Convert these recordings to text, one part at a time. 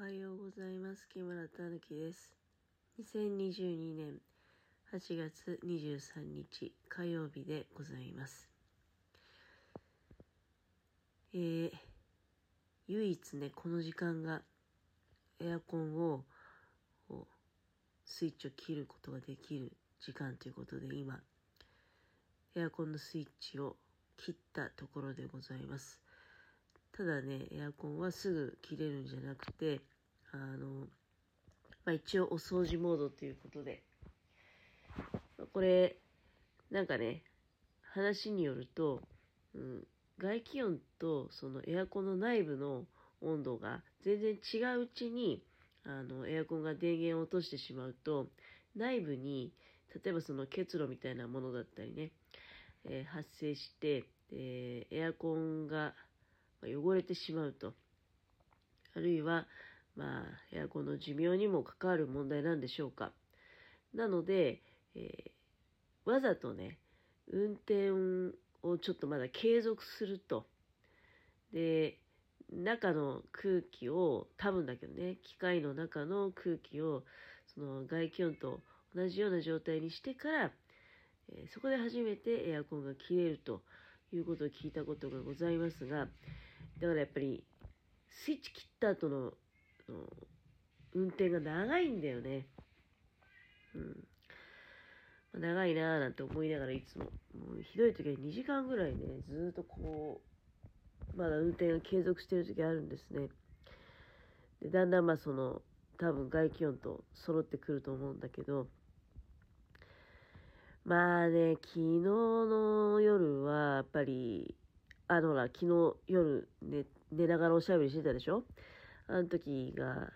おはようございます。木村たぬきです。2022年8月23日火曜日でございます。えー、唯一ね、この時間がエアコンをスイッチを切ることができる時間ということで今、エアコンのスイッチを切ったところでございます。ただね、エアコンはすぐ切れるんじゃなくて、あの、まあ、一応お掃除モードということで、これ、なんかね、話によると、うん、外気温とそのエアコンの内部の温度が全然違ううちに、あの、エアコンが電源を落としてしまうと、内部に、例えばその結露みたいなものだったりね、えー発生して、えーエアコンが汚れてしまうと。あるいは、まあ、エアコンの寿命にも関わる問題なんでしょうか。なので、えーわざとね、運転をちょっとまだ継続すると。で、中の空気を、多分だけどね、機械の中の空気を、その外気温と同じような状態にしてから、えーそこで初めてエアコンが切れるということを聞いたことがございますが、だからやっぱり、スイッチ切った後の、運転が長いんだよね。うん。長いなぁなんて思いながらいつも、もうひどい時は2時間ぐらいね、ずっとこう、まだ運転が継続してる時あるんですね。で、だんだんまあその、多分外気温と揃ってくると思うんだけど、まあね、昨日の夜は、やっぱり、あのら、昨日夜寝寝ながらおしゃべりしてたでしょ？あの時が、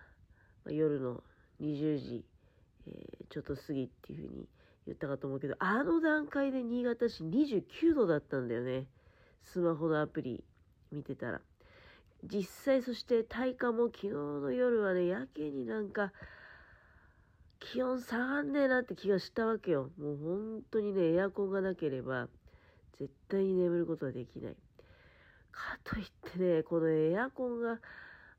ま夜の20時、えーちょっと過ぎっていうふうに言ったかと思うけど、あの段階で新潟市29度だったんだよね。スマホのアプリ見てたら。実際そして体感も昨日の夜はね、やけになんか、気温下がんねえなって気がしたわけよ。もう本当にね、エアコンがなければ、絶対に眠ることはできない。かといってね、このエアコンが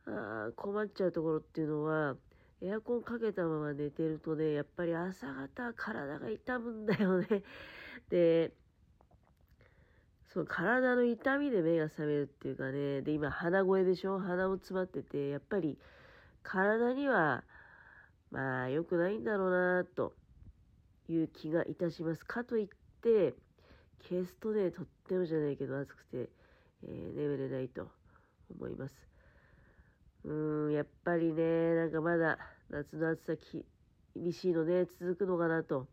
あ困っちゃうところっていうのは、エアコンかけたまま寝てるとね、やっぱり朝方体が痛むんだよね。で、その体の痛みで目が覚めるっていうかね、で、今鼻声でしょ？鼻も詰まってて、やっぱり体には、まあ良くないんだろうなという気がいたします。かといって、消すとね、とってもじゃないけど暑くて、えー眠れないと思います。うーん、やっぱりね、なんかまだ夏の暑さ厳しいのね、続くのかなと。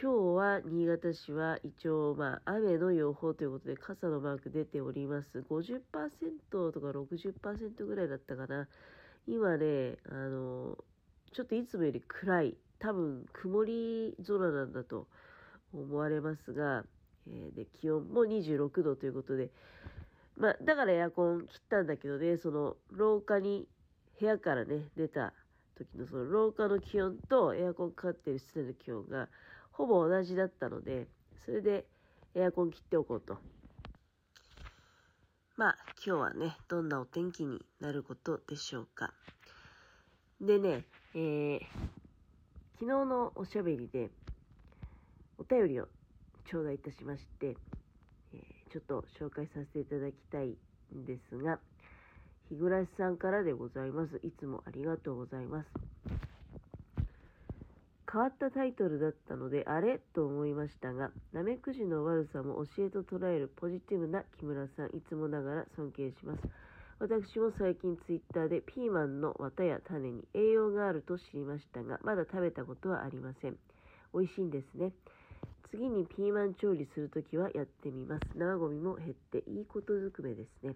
今日は新潟市は一応、まあ、雨の予報ということで傘のマーク出ております。50%とか60%ぐらいだったかな。今ね、あの、ちょっといつもより暗い、多分曇り空なんだと思われますが、えーで、気温も26度ということで、まあ、だからエアコン切ったんだけどね、その廊下に、部屋からね、出た時のその廊下の気温とエアコンかかってる室内の気温がほぼ同じだったので、それでエアコン切っておこうと。まあ、今日はね、どんなお天気になることでしょうか。でね、えー、昨日のおしゃべりで、お便りを頂戴いたしまして、えーちょっと紹介させていただきたいんですが、日暮さんからでございます。いつもありがとうございます。変わったタイトルだったので、あれと思いましたが、ナメクジの悪さも教えと捉えるポジティブな木村さん、いつもながら尊敬します。私も最近ツイッターでピーマンの綿や種に栄養があると知りましたが、まだ食べたことはありません。美味しいんですね。次にピーマン調理するときはやってみます。生ゴミも減っていいことずくめですね。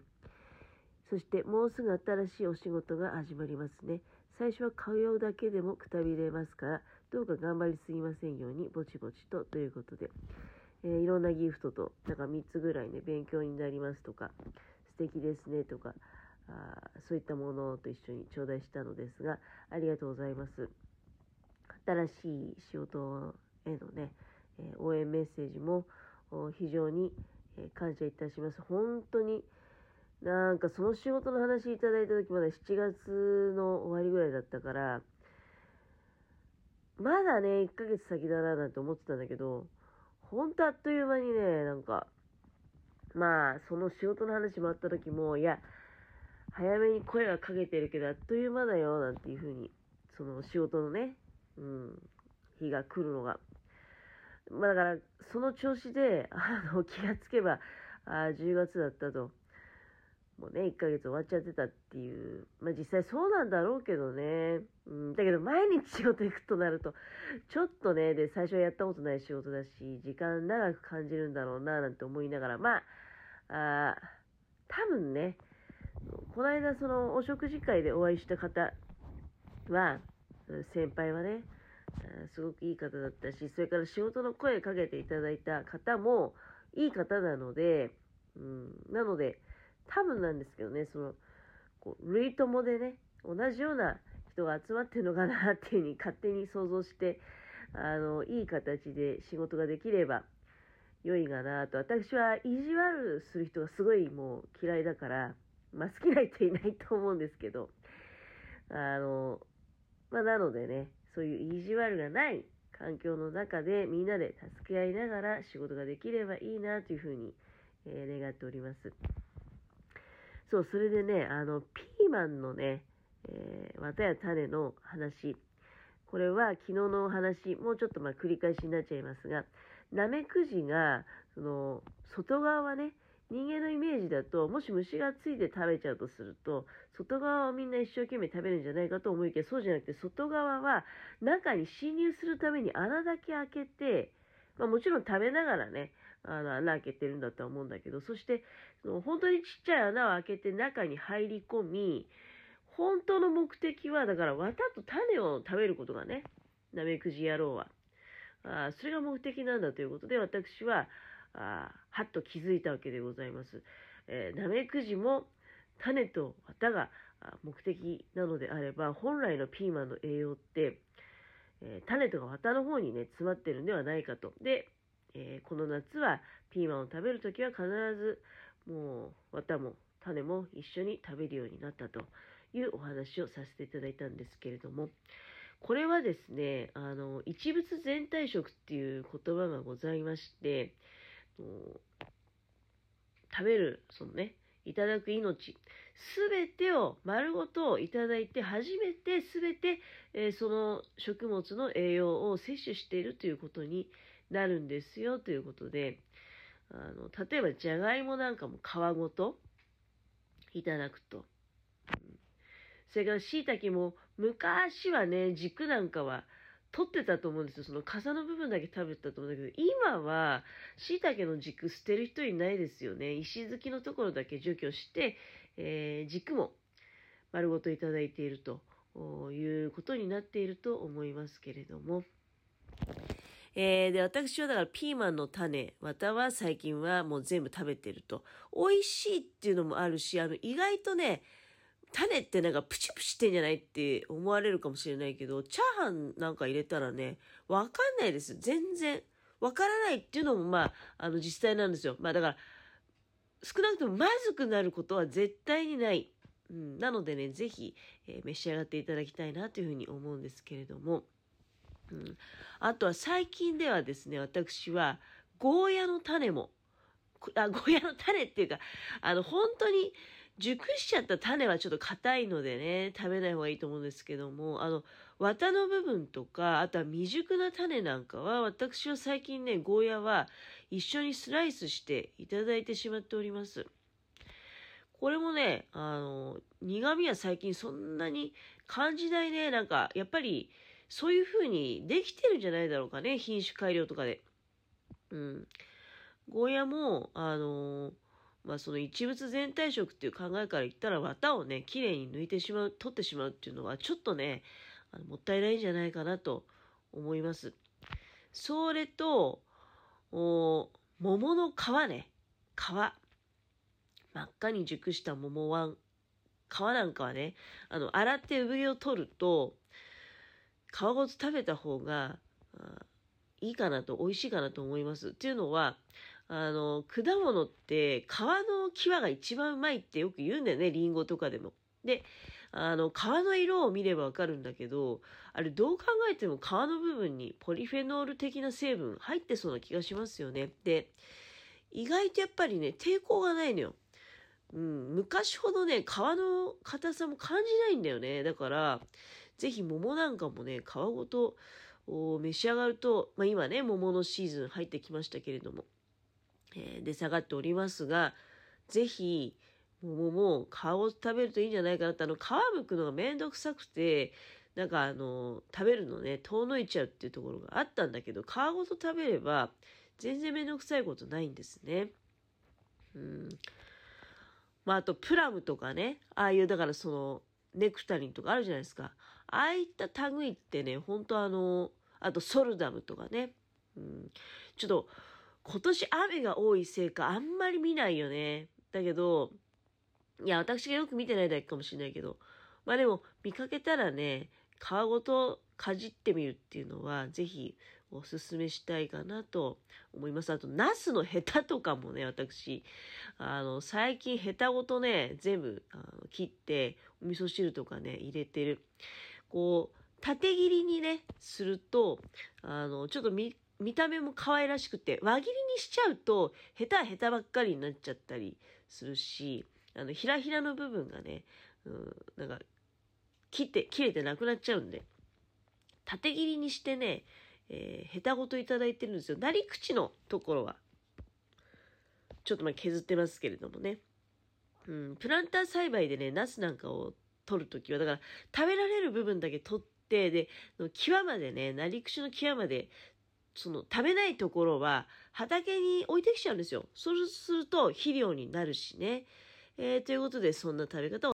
そしてもうすぐ新しいお仕事が始まりますね。最初は通うだけでもくたびれますから、どうか頑張りすぎませんように、ぼちぼちとということで、えーいろんなギフトと、なんか3つぐらいね、勉強になりますとか、素敵ですねとか、あそういったものと一緒に頂戴したのですが、ありがとうございます。新しい仕事へのね、メッセージも非常に、感謝いたします。本当になんかその仕事の話いただいた時まだ7月の終わりぐらいだったから、まだね、1ヶ月先だななんて思ってたんだけど、ほんとあっという間にね、なんか、まあ、その仕事の話もあった時も、いや、早めに声はかけてるけど、あっという間だよ、なんていうふうに、その仕事のね、うん、日が来るのが。まあだから、その調子で、あの、気がつけば、あ10月だったと。もうね、1ヶ月終わっちゃってたっていう。まあ実際そうなんだろうけどね。うん、だけど毎日仕事行くとなると、ちょっとね、で、最初はやったことない仕事だし、時間長く感じるんだろうな、なんて思いながら、まあ、あ多分ね、この間そのお食事会でお会いした方は、先輩はね、すごくいい方だったし、それから仕事の声かけていただいた方もいい方なので、うん、なので、多分なんですけどね、その、こう、類友でね、同じような人が集まってるのかなっていうふうに勝手に想像して、あの、いい形で仕事ができれば良いかなと。私は意地悪する人がすごいもう嫌いだから、まあ好きな人いないと思うんですけど、あの、まあなのでね、そういう意地悪がない環境の中でみんなで助け合いながら仕事ができればいいなというふうに、えー願っております。そう、それでね、あの、ピーマンのね、えー、綿や種の話。これは昨日のお話、もうちょっとまあ繰り返しになっちゃいますが、ナメクジが、その、外側はね、人間のイメージだと、もし虫がついて食べちゃうとすると、外側をみんな一生懸命食べるんじゃないかと思いきや、そうじゃなくて、外側は中に侵入するために穴だけ開けて、まあもちろん食べながらね、あの穴開けてるんだとは思うんだけど、そして、本当にちっちゃい穴を開けて中に入り込み、本当の目的は、だから綿と種を食べることがね、ナメクジ野郎は。あそれが目的なんだということで、私は、あはっと気づいたわけでございます。えー、ナメクジも種と綿が目的なのであれば、本来のピーマンの栄養って、えー、種とか綿の方にね、詰まってるんではないかと。で、えー、この夏はピーマンを食べるときは必ず、もう、綿も種も一緒に食べるようになったというお話をさせていただいたんですけれども、これはですね、あの、一物全体食っていう言葉がございまして、食べる、そのね、いただく命、すべてを丸ごといただいて、初めてすべて、えー、その食物の栄養を摂取しているということになるんですよということで、あの、例えばじゃがいもなんかも皮ごといただくと。それから椎茸も昔はね、軸なんかは取ってたと思うんですよ。その傘の部分だけ食べたと思うんだけど、今は椎茸の軸捨てる人いないですよね。石突きのところだけ除去して、えー、軸も丸ごといただいているということになっていると思いますけれども。えー、で、私はだからピーマンの種、綿は最近はもう全部食べてると。美味しいっていうのもあるし、あの、意外とね、種ってなんかプチプチしてんじゃないって思われるかもしれないけど、チャーハンなんか入れたらね、わかんないです。全然。わからないっていうのもまあ、あの実際なんですよ。まあだから、少なくともまずくなることは絶対にない。うん、なのでね、ぜひ、えー、召し上がっていただきたいなというふうに思うんですけれども。うん、あとは最近ではですね、私は、ゴーヤの種も、あ、ゴーヤの種っていうか、あの、本当に、熟しちゃった種はちょっと硬いのでね、食べない方がいいと思うんですけども、あの、綿の部分とか、あとは未熟な種なんかは、私は最近ね、ゴーヤは一緒にスライスしていただいてしまっております。これもね、あの、苦味は最近そんなに感じないね。なんか、やっぱり、そういう風にできてるんじゃないだろうかね。品種改良とかで。うん。ゴーヤも、あのまあその一物全体食っていう考えから言ったら綿をね、綺麗に抜いてしまう、取ってしまうっていうのはちょっとね、あのもったいないんじゃないかなと思います。それと、お桃の皮ね、皮。真っ赤に熟した桃は、皮なんかはね、あの、洗って産毛を取ると、皮ごと食べた方が、いいかなと、美味しいかなと思います。っていうのは、あの、果物って皮の際が一番うまいってよく言うんだよね、リンゴとかでも。で、あの、皮の色を見ればわかるんだけど、あれどう考えても皮の部分にポリフェノール的な成分入ってそうな気がしますよね。で、意外とやっぱりね、抵抗がないのよ。うん、昔ほどね、皮の硬さも感じないんだよね。だから、ぜひ桃なんかもね、皮ごと召し上がると、まあ、今ね、桃のシーズン入ってきましたけれども、えー、出下がっておりますが、ぜひ、桃も皮を食べるといいんじゃないかなって、あの、皮むくのがめんどくさくて、なんかあの、食べるのね、遠のいちゃうっていうところがあったんだけど、皮ごと食べれば、全然めんどくさいことないんですね。うん。まあ、あと、プラムとかね、ああいう、だからその、ネクタリンとかあるじゃないですか。ああいった類ってね、本当あの、あとソルダムとかね。うん、ちょっと、今年雨が多いせいかあんまり見ないよね。だけど、いや、私がよく見てないだけかもしれないけど、まあでも、見かけたらね、皮ごとかじってみるっていうのは、ぜひおすすめしたいかなと思います。あと、ナスのヘタとかもね、私、あの、最近ヘタごとね、全部あの切って、お味噌汁とかね、入れてる。こう、縦切りにね、すると、あの、ちょっと見、見た目も可愛らしくて、輪切りにしちゃうと、ヘタヘタばっかりになっちゃったりするし、あの、ひらひらの部分がね、うん、なんか、切って、切れてなくなっちゃうんで、縦切りにしてね、えー、ヘタごといただいてるんですよ。なり口のところは、ちょっとまあ削ってますけれどもね。うん、プランター栽培でね、ナスなんかを取るときは、だから食べられる部分だけ取って、で、際までね、なり口の際まで、その食べないところは畑に置いてきちゃうんですよ。そうすると肥料になるしね。えー、ということで、そんな食べ方を